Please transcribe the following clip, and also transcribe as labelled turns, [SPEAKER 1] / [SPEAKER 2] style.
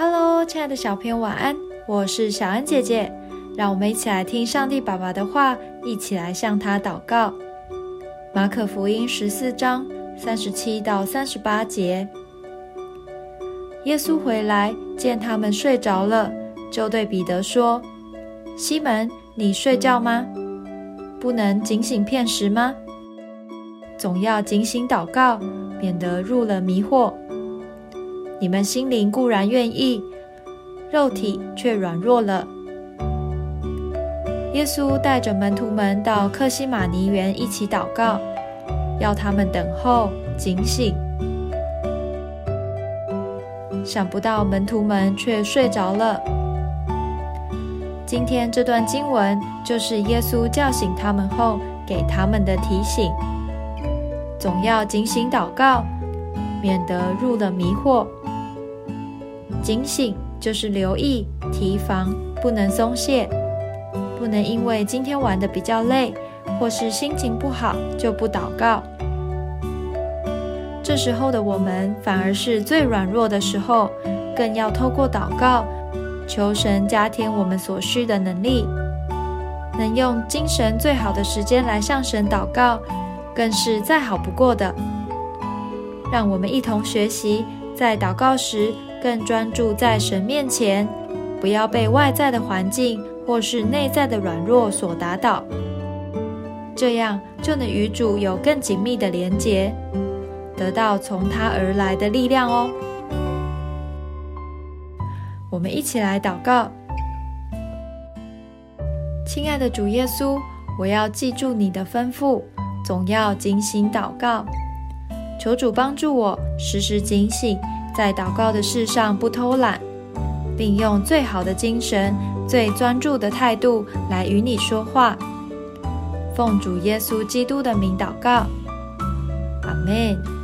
[SPEAKER 1] Hello，亲爱的小朋友，晚安！我是小安姐姐，让我们一起来听上帝爸爸的话，一起来向他祷告。马可福音十四章三十七到三十八节，耶稣回来见他们睡着了，就对彼得说：“西门，你睡觉吗？不能警醒片时吗？总要警醒祷告，免得入了迷惑。”你们心灵固然愿意，肉体却软弱了。耶稣带着门徒们到克西马尼园一起祷告，要他们等候警醒。想不到门徒们却睡着了。今天这段经文就是耶稣叫醒他们后给他们的提醒：总要警醒祷告，免得入了迷惑。警醒就是留意、提防，不能松懈，不能因为今天玩的比较累，或是心情不好就不祷告。这时候的我们反而是最软弱的时候，更要透过祷告，求神加添我们所需的能力，能用精神最好的时间来向神祷告，更是再好不过的。让我们一同学习，在祷告时。更专注在神面前，不要被外在的环境或是内在的软弱所打倒，这样就能与主有更紧密的连结，得到从他而来的力量哦。我们一起来祷告，亲爱的主耶稣，我要记住你的吩咐，总要警醒祷告，求主帮助我时时警醒。在祷告的事上不偷懒，并用最好的精神、最专注的态度来与你说话。奉主耶稣基督的名祷告，阿门。